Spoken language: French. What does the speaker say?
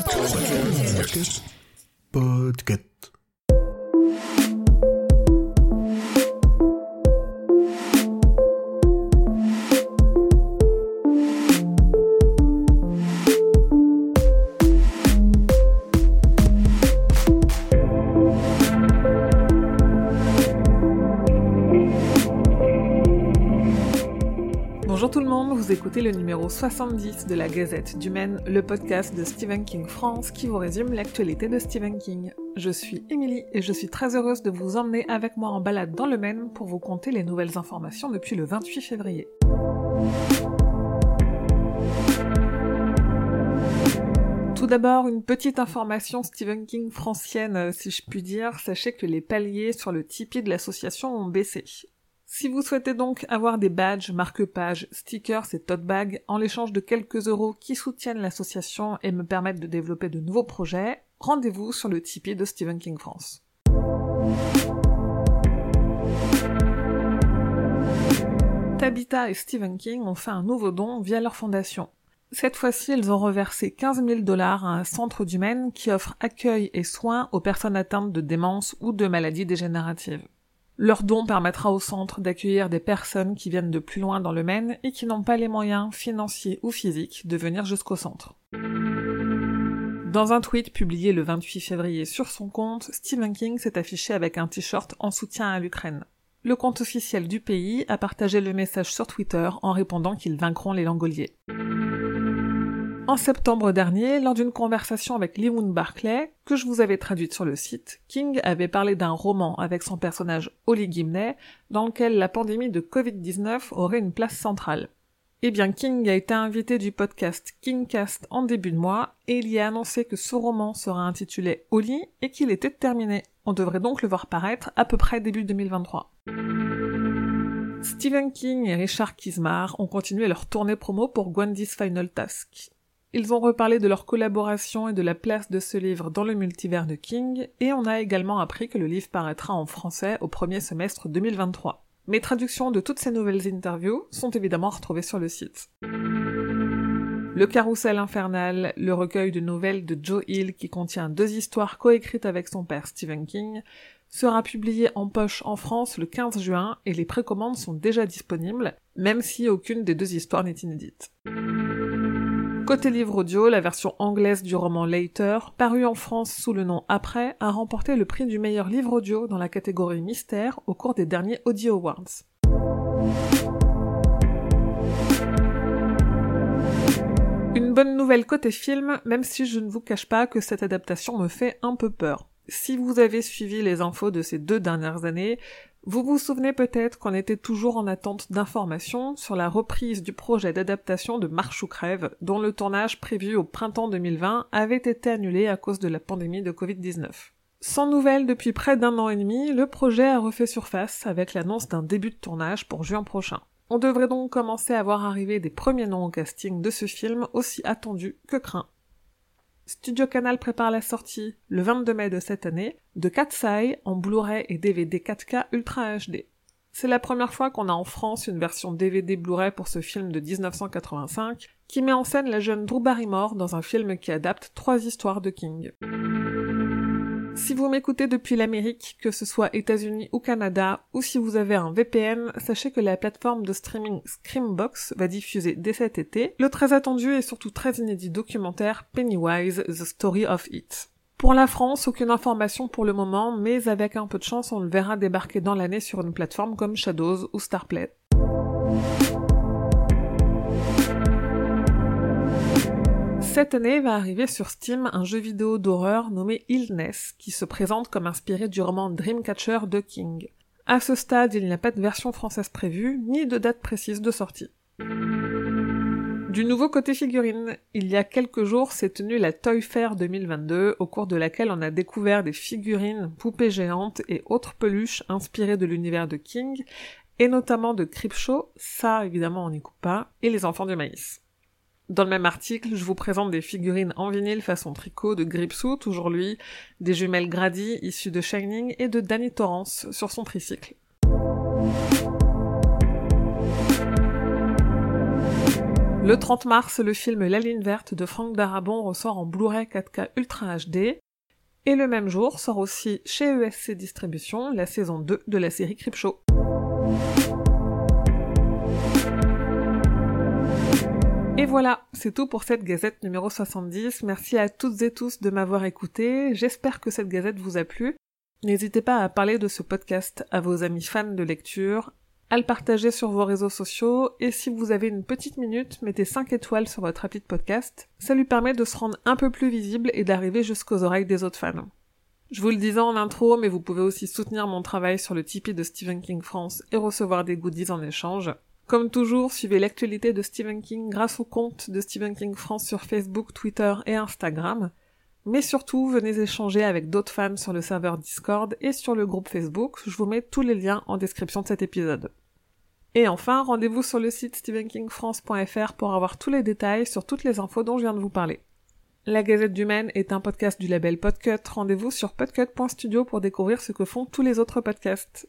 Podcast. Podcast. Bonjour tout le monde, vous écoutez le numéro 70 de la Gazette du Maine, le podcast de Stephen King France qui vous résume l'actualité de Stephen King. Je suis Émilie et je suis très heureuse de vous emmener avec moi en balade dans le Maine pour vous conter les nouvelles informations depuis le 28 février. Tout d'abord, une petite information Stephen King francienne, si je puis dire. Sachez que les paliers sur le Tipeee de l'association ont baissé. Si vous souhaitez donc avoir des badges, marque-pages, stickers et tote bags en l'échange de quelques euros qui soutiennent l'association et me permettent de développer de nouveaux projets, rendez-vous sur le Tipeee de Stephen King France. Tabitha et Stephen King ont fait un nouveau don via leur fondation. Cette fois-ci, ils ont reversé 15 000 dollars à un centre du Maine qui offre accueil et soins aux personnes atteintes de démence ou de maladies dégénératives. Leur don permettra au centre d'accueillir des personnes qui viennent de plus loin dans le Maine et qui n'ont pas les moyens financiers ou physiques de venir jusqu'au centre. Dans un tweet publié le 28 février sur son compte, Stephen King s'est affiché avec un t-shirt en soutien à l'Ukraine. Le compte officiel du pays a partagé le message sur Twitter en répondant qu'ils vaincront les Langoliers. En septembre dernier, lors d'une conversation avec Leewoon Barclay, que je vous avais traduite sur le site, King avait parlé d'un roman avec son personnage Holly Gimney, dans lequel la pandémie de Covid-19 aurait une place centrale. Eh bien, King a été invité du podcast Kingcast en début de mois, et il y a annoncé que ce roman sera intitulé Holly et qu'il était terminé. On devrait donc le voir paraître à peu près début 2023. Stephen King et Richard Kismar ont continué leur tournée promo pour Gwendy's Final Task. Ils ont reparlé de leur collaboration et de la place de ce livre dans le multivers de King, et on a également appris que le livre paraîtra en français au premier semestre 2023. Mes traductions de toutes ces nouvelles interviews sont évidemment retrouvées sur le site. Le Carrousel infernal, le recueil de nouvelles de Joe Hill qui contient deux histoires coécrites avec son père Stephen King, sera publié en poche en France le 15 juin et les précommandes sont déjà disponibles, même si aucune des deux histoires n'est inédite. Côté livre audio, la version anglaise du roman Later, paru en France sous le nom Après, a remporté le prix du meilleur livre audio dans la catégorie mystère au cours des derniers Audio Awards. Une bonne nouvelle côté film, même si je ne vous cache pas que cette adaptation me fait un peu peur. Si vous avez suivi les infos de ces deux dernières années, vous vous souvenez peut-être qu'on était toujours en attente d'informations sur la reprise du projet d'adaptation de Marche ou Crève, dont le tournage prévu au printemps 2020 avait été annulé à cause de la pandémie de Covid-19. Sans nouvelles depuis près d'un an et demi, le projet a refait surface avec l'annonce d'un début de tournage pour juin prochain. On devrait donc commencer à voir arriver des premiers noms au casting de ce film aussi attendu que craint. Studio Canal prépare la sortie, le 22 mai de cette année, de Cat's en Blu-ray et DVD 4K Ultra HD. C'est la première fois qu'on a en France une version DVD Blu-ray pour ce film de 1985, qui met en scène la jeune Drew Barrymore dans un film qui adapte trois histoires de King. Si vous m'écoutez depuis l'Amérique, que ce soit États-Unis ou Canada, ou si vous avez un VPN, sachez que la plateforme de streaming Screambox va diffuser dès cet été le très attendu et surtout très inédit documentaire Pennywise, The Story of It. Pour la France, aucune information pour le moment, mais avec un peu de chance, on le verra débarquer dans l'année sur une plateforme comme Shadows ou Starplay. Cette année va arriver sur Steam un jeu vidéo d'horreur nommé Illness, qui se présente comme inspiré du roman Dreamcatcher de King. À ce stade, il n'y a pas de version française prévue, ni de date précise de sortie. Du nouveau côté figurine, il y a quelques jours s'est tenue la Toy Fair 2022, au cours de laquelle on a découvert des figurines, poupées géantes et autres peluches inspirées de l'univers de King, et notamment de Creepshow, ça évidemment on n'y coupe pas, et les enfants du maïs. Dans le même article, je vous présente des figurines en vinyle façon tricot de Gripsou, toujours lui, des jumelles Grady issues de Shining et de Danny Torrance sur son tricycle. Le 30 mars, le film La ligne verte de Franck Darabon ressort en Blu-ray 4K Ultra HD. Et le même jour sort aussi chez ESC Distribution la saison 2 de la série Creepshow. Et voilà, c'est tout pour cette gazette numéro 70. Merci à toutes et tous de m'avoir écouté. J'espère que cette gazette vous a plu. N'hésitez pas à parler de ce podcast à vos amis fans de lecture, à le partager sur vos réseaux sociaux, et si vous avez une petite minute, mettez 5 étoiles sur votre appli podcast. Ça lui permet de se rendre un peu plus visible et d'arriver jusqu'aux oreilles des autres fans. Je vous le disais en intro, mais vous pouvez aussi soutenir mon travail sur le Tipeee de Stephen King France et recevoir des goodies en échange. Comme toujours, suivez l'actualité de Stephen King grâce au compte de Stephen King France sur Facebook, Twitter et Instagram. Mais surtout, venez échanger avec d'autres fans sur le serveur Discord et sur le groupe Facebook. Je vous mets tous les liens en description de cet épisode. Et enfin, rendez-vous sur le site stephenkingfrance.fr pour avoir tous les détails sur toutes les infos dont je viens de vous parler. La Gazette du Maine est un podcast du label Podcut. Rendez-vous sur podcut.studio pour découvrir ce que font tous les autres podcasts.